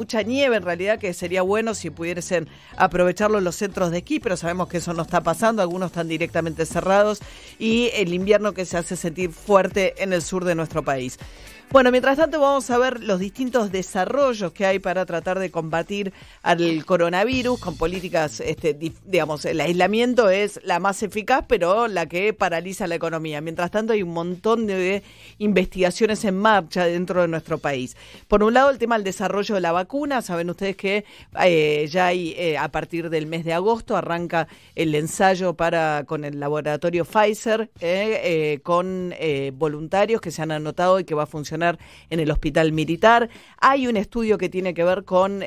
mucha nieve en realidad que sería bueno si pudiesen aprovecharlo los centros de esquí, pero sabemos que eso no está pasando, algunos están directamente cerrados y el invierno que se hace sentir fuerte en el sur de nuestro país. Bueno, mientras tanto vamos a ver los distintos desarrollos que hay para tratar de combatir al coronavirus con políticas, este, digamos, el aislamiento es la más eficaz, pero la que paraliza la economía. Mientras tanto hay un montón de investigaciones en marcha dentro de nuestro país. Por un lado, el tema del desarrollo de la vacuna. Saben ustedes que eh, ya hay, eh, a partir del mes de agosto, arranca el ensayo para con el laboratorio Pfizer, eh, con voluntarios que se han anotado y que va a funcionar en el hospital militar. Hay un estudio que tiene que ver con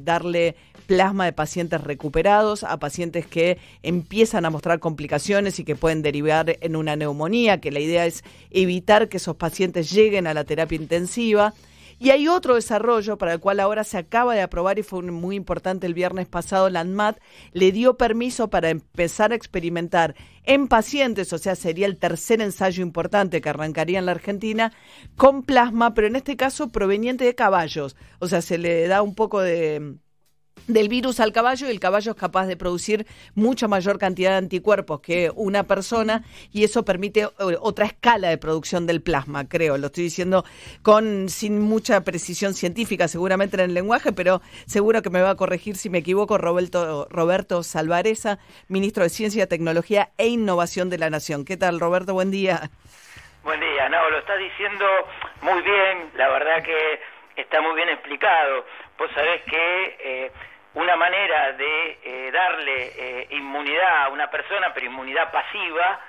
darle plasma de pacientes recuperados a pacientes que empiezan a mostrar complicaciones y que pueden derivar en una neumonía, que la idea es evitar que esos pacientes lleguen a la terapia intensiva. Y hay otro desarrollo para el cual ahora se acaba de aprobar y fue muy importante el viernes pasado, la ANMAT le dio permiso para empezar a experimentar en pacientes, o sea, sería el tercer ensayo importante que arrancaría en la Argentina, con plasma, pero en este caso proveniente de caballos. O sea, se le da un poco de del virus al caballo y el caballo es capaz de producir mucha mayor cantidad de anticuerpos que una persona y eso permite eh, otra escala de producción del plasma, creo. Lo estoy diciendo con sin mucha precisión científica seguramente en el lenguaje, pero seguro que me va a corregir si me equivoco Roberto, Roberto Salvareza, ministro de Ciencia, Tecnología e Innovación de la Nación. ¿Qué tal, Roberto? Buen día. Buen día, no, lo estás diciendo muy bien, la verdad que está muy bien explicado. Vos sabés que eh, una manera de eh, darle eh, inmunidad a una persona, pero inmunidad pasiva,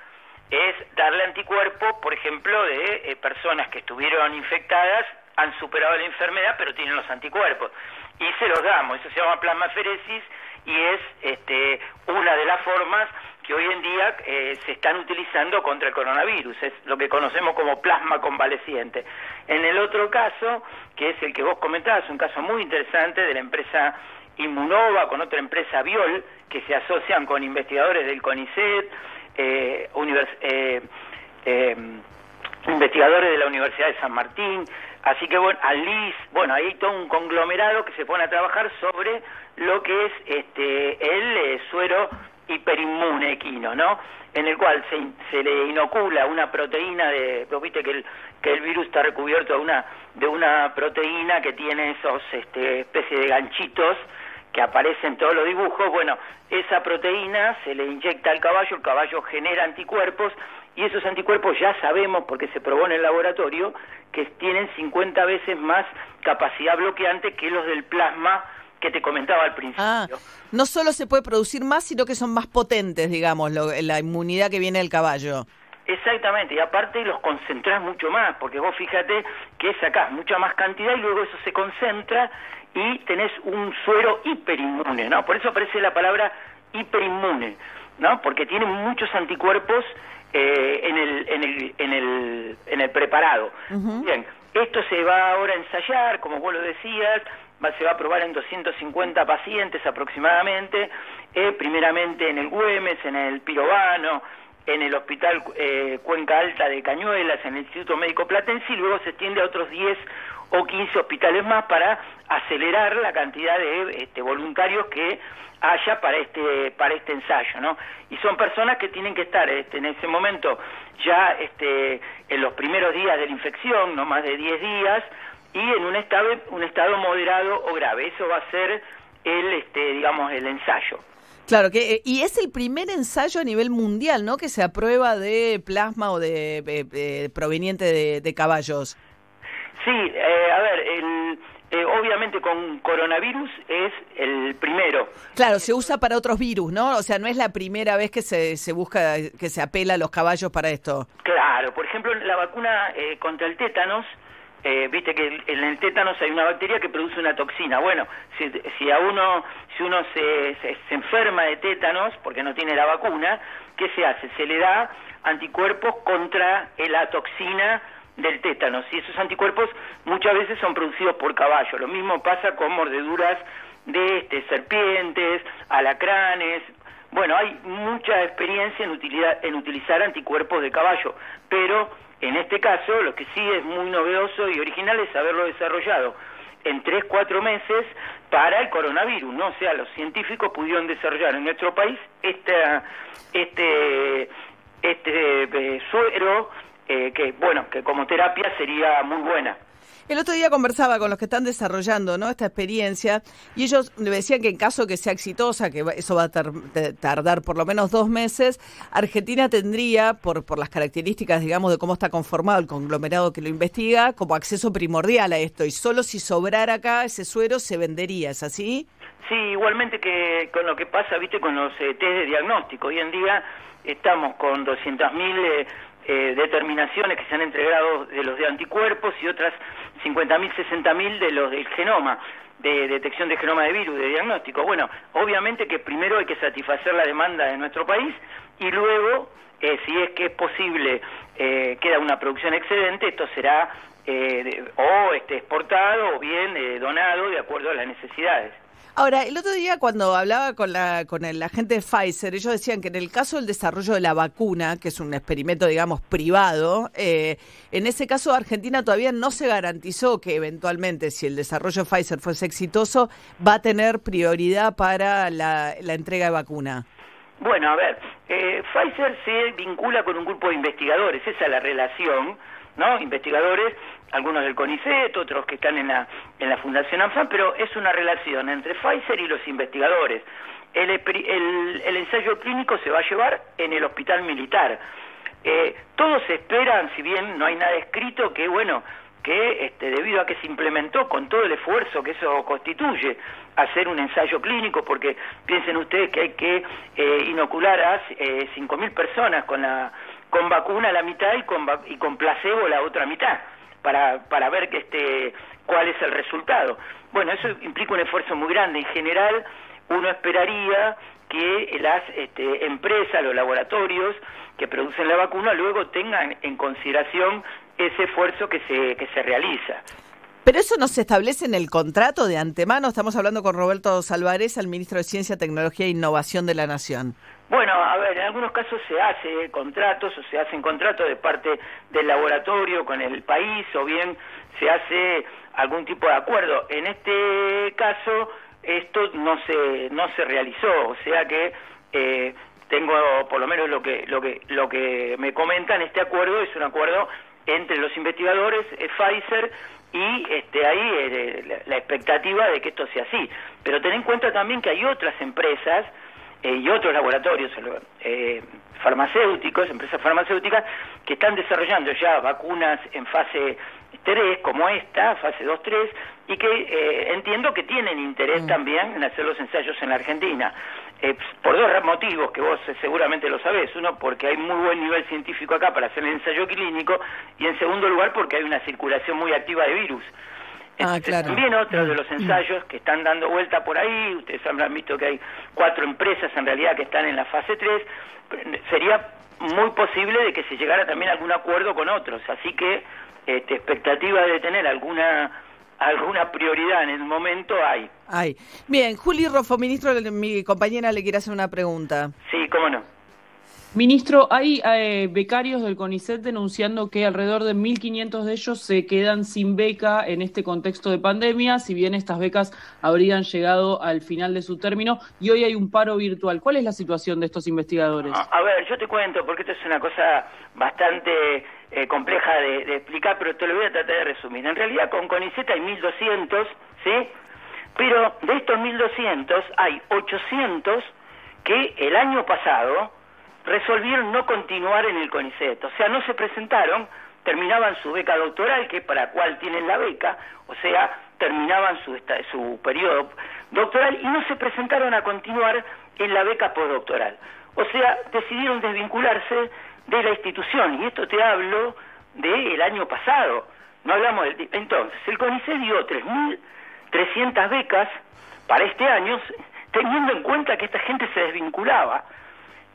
es darle anticuerpos, por ejemplo, de personas que estuvieron infectadas, han superado la enfermedad, pero tienen los anticuerpos. Y se los damos, eso se llama plasmaferesis y es este, una de las formas que hoy en día eh, se están utilizando contra el coronavirus, es lo que conocemos como plasma convaleciente. En el otro caso, que es el que vos comentabas, un caso muy interesante de la empresa Inmunova con otra empresa Biol, que se asocian con investigadores del CONICET, eh, eh, investigadores de la Universidad de San Martín, así que bueno, ALIS, bueno, hay todo un conglomerado que se pone a trabajar sobre lo que es este el suero hiperinmune equino, ¿no? En el cual se, se le inocula una proteína de, viste que el, que el virus está recubierto de una, de una proteína que tiene esos este, especie de ganchitos que aparecen en todos los dibujos, bueno, esa proteína se le inyecta al caballo, el caballo genera anticuerpos y esos anticuerpos ya sabemos, porque se probó en el laboratorio, que tienen 50 veces más capacidad bloqueante que los del plasma que te comentaba al principio. Ah, no solo se puede producir más, sino que son más potentes, digamos, la inmunidad que viene del caballo. Exactamente, y aparte los concentrás mucho más, porque vos fíjate que sacás mucha más cantidad y luego eso se concentra y tenés un suero hiperinmune, ¿no? Por eso aparece la palabra hiperinmune, ¿no? Porque tiene muchos anticuerpos eh, en, el, en, el, en, el, en el preparado. Bien, esto se va ahora a ensayar, como vos lo decías, se va a probar en 250 pacientes aproximadamente, eh, primeramente en el Güemes, en el Pirobano, en el Hospital eh, Cuenca Alta de Cañuelas, en el Instituto Médico Platense, y luego se extiende a otros 10 o 15 hospitales más para acelerar la cantidad de este, voluntarios que haya para este para este ensayo, ¿no? Y son personas que tienen que estar este, en ese momento ya este, en los primeros días de la infección, no más de 10 días, y en un estado un estado moderado o grave. Eso va a ser el este digamos el ensayo. Claro, que eh, y es el primer ensayo a nivel mundial, ¿no? Que se aprueba de plasma o de, proveniente de, caballos. Sí, eh, a ver, el, eh, obviamente con coronavirus es el primero. Claro, se usa para otros virus, ¿no? O sea, no es la primera vez que se, se busca, que se apela a los caballos para esto. Claro, por ejemplo, la vacuna contra el tétanos eh, viste que en el tétanos hay una bacteria que produce una toxina. Bueno, si, a uno, si uno se, se, enferma de tétanos porque no tiene la vacuna, ¿qué se hace? Se le da anticuerpos contra la toxina del tétanos y esos anticuerpos muchas veces son producidos por caballo. Lo mismo pasa con mordeduras de este, serpientes, alacranes. Bueno, hay mucha experiencia en, utilidad, en utilizar anticuerpos de caballo, pero en este caso, lo que sí es muy novedoso y original es haberlo desarrollado en tres, cuatro meses para el coronavirus, ¿no? O sea, los científicos pudieron desarrollar en nuestro país esta, este, este eh, suero eh, que, bueno, que como terapia sería muy buena. El otro día conversaba con los que están desarrollando ¿no? esta experiencia y ellos me decían que en caso que sea exitosa, que eso va a tardar por lo menos dos meses, Argentina tendría, por, por las características, digamos, de cómo está conformado el conglomerado que lo investiga, como acceso primordial a esto. Y solo si sobrara acá ese suero se vendería, ¿es así? Sí, igualmente que con lo que pasa, viste, con los eh, test de diagnóstico. Hoy en día estamos con 200.000 eh, eh, determinaciones que se han entregado de los de anticuerpos y otras 50.000, 60.000 de los del genoma, de detección de genoma de virus, de diagnóstico. Bueno, obviamente que primero hay que satisfacer la demanda de nuestro país y luego, eh, si es que es posible, eh, queda una producción excedente, esto será eh, o este, exportado o bien donado de acuerdo a las necesidades. Ahora, el otro día cuando hablaba con la con el agente de Pfizer, ellos decían que en el caso del desarrollo de la vacuna, que es un experimento, digamos, privado, eh, en ese caso Argentina todavía no se garantizó que eventualmente, si el desarrollo de Pfizer fuese exitoso, va a tener prioridad para la, entrega de vacuna. Bueno, a ver, eh, Pfizer se vincula con un grupo de investigadores, esa es la relación ¿no? Investigadores, algunos del CONICET, otros que están en la, en la Fundación ANFAM, pero es una relación entre Pfizer y los investigadores. El, ensayo clínico se va a llevar en el hospital militar. Eh, todos esperan, si bien no hay nada escrito, que bueno, que este, debido a que se implementó con todo el esfuerzo que eso constituye hacer un ensayo clínico, porque piensen ustedes que hay que eh, inocular a eh, 5.000 personas con la con vacuna la mitad y con placebo la otra mitad, para, para ver que este, cuál es el resultado. Bueno, eso implica un esfuerzo muy grande. En general, uno esperaría que las este, empresas, los laboratorios que producen la vacuna luego tengan en consideración ese esfuerzo que se, que se realiza. Pero eso no se establece en el contrato de antemano. Estamos hablando con Roberto Salvarez, el ministro de Ciencia, Tecnología e Innovación de la Nación. Bueno, a ver, en algunos casos se hace contratos o se hacen contratos de parte del laboratorio con el país o bien se hace algún tipo de acuerdo. En este caso esto no se no se realizó, o sea que eh, tengo por lo menos lo que lo que lo que me comentan este acuerdo es un acuerdo entre los investigadores eh, Pfizer y este, ahí eh, la, expectativa de que esto sea así. Pero ten en cuenta también que hay otras empresas eh, y otros laboratorios eh, farmacéuticos, empresas farmacéuticas, que están desarrollando ya vacunas en fase 3, como esta, fase 2-3, y que entiendo que tienen interés mm. también en hacer los ensayos en la Argentina. Por dos motivos que vos seguramente lo sabés. Uno, porque hay muy buen nivel científico acá para hacer el ensayo clínico, y en segundo lugar, porque hay una circulación muy activa de virus. Ah, claro. También otro de los ensayos que están dando vuelta por ahí, ustedes habrán visto que hay cuatro empresas en realidad que están en la fase 3, sería muy posible de que se llegara también a algún acuerdo con otros, así que este, expectativa de tener alguna alguna prioridad en el momento hay. Hay. Bien, Juli Rofo, ministro, mi compañera le quiere hacer una pregunta. Sí, cómo no. Ministro, hay eh, becarios del CONICET denunciando que alrededor de 1.500 de ellos se quedan sin beca en este contexto de pandemia, si bien estas becas habrían llegado al final de su término y hoy hay un paro virtual. ¿Cuál es la situación de estos investigadores? A, ver, yo te cuento, porque esto es una cosa bastante eh, compleja de, explicar, pero te lo voy a tratar de resumir. En realidad con CONICET hay 1.200, ¿sí? Pero de estos 1.200 hay 800 que el año pasado resolvieron no continuar en el CONICET, o sea, no se presentaron, terminaban su beca doctoral, que para cual tienen la beca, o sea, terminaban su, su periodo doctoral y no se presentaron a continuar en la beca postdoctoral. O sea, decidieron desvincularse de la institución, y esto te hablo del año pasado, no hablamos del... Entonces, el CONICET dio 3.300 becas para este año, teniendo en cuenta que esta gente se desvinculaba.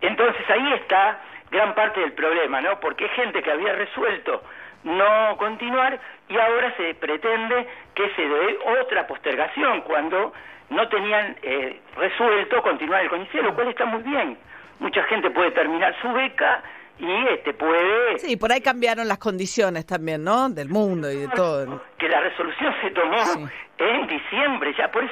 Entonces ahí está gran parte del problema, ¿no? Porque hay gente que había resuelto no continuar y ahora se pretende que se dé otra postergación cuando no tenían eh, resuelto continuar el CONICET, lo cual está muy bien. Mucha gente puede terminar su beca y este puede... Sí, por ahí cambiaron las condiciones también, ¿no? Del mundo y de todo. Que la resolución se tomó en diciembre, ya por eso